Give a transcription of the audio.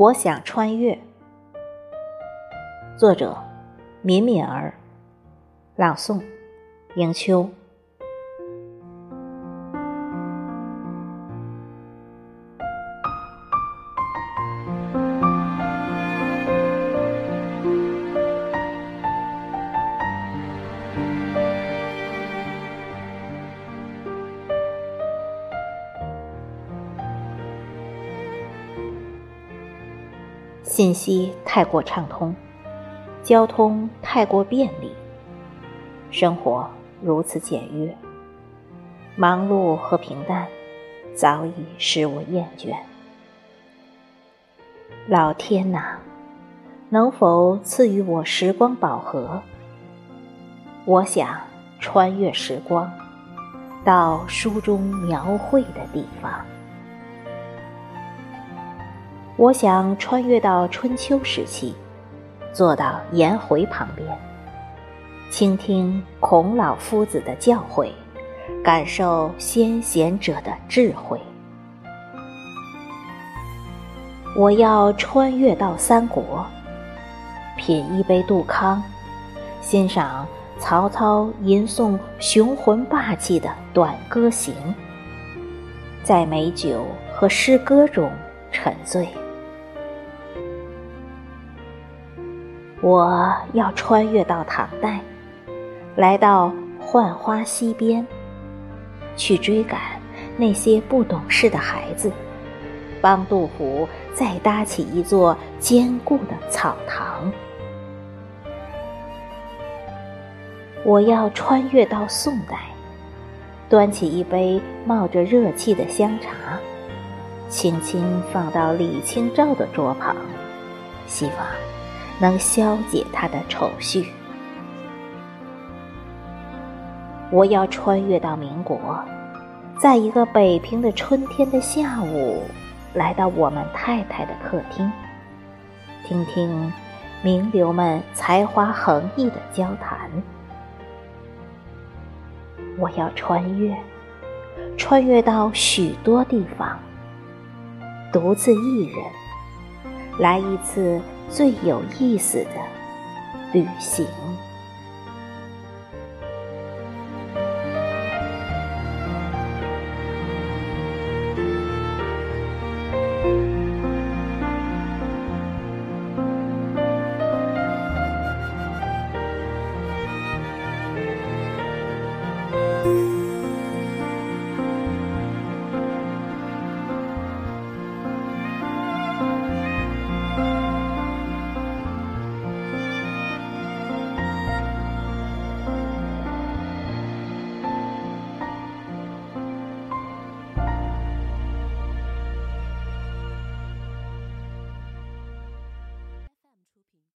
我想穿越。作者：敏敏儿。朗诵：迎秋。信息太过畅通，交通太过便利，生活如此简约，忙碌和平淡早已使我厌倦。老天呐，能否赐予我时光宝盒？我想穿越时光，到书中描绘的地方。我想穿越到春秋时期，坐到颜回旁边，倾听孔老夫子的教诲，感受先贤者的智慧。我要穿越到三国，品一杯杜康，欣赏曹操吟诵雄浑霸气的《短歌行》，在美酒和诗歌中沉醉。我要穿越到唐代，来到浣花溪边，去追赶那些不懂事的孩子，帮杜甫再搭起一座坚固的草堂。我要穿越到宋代，端起一杯冒着热气的香茶，轻轻放到李清照的桌旁，希望。能消解他的愁绪。我要穿越到民国，在一个北平的春天的下午，来到我们太太的客厅，听听名流们才华横溢的交谈。我要穿越，穿越到许多地方，独自一人，来一次。最有意思的旅行。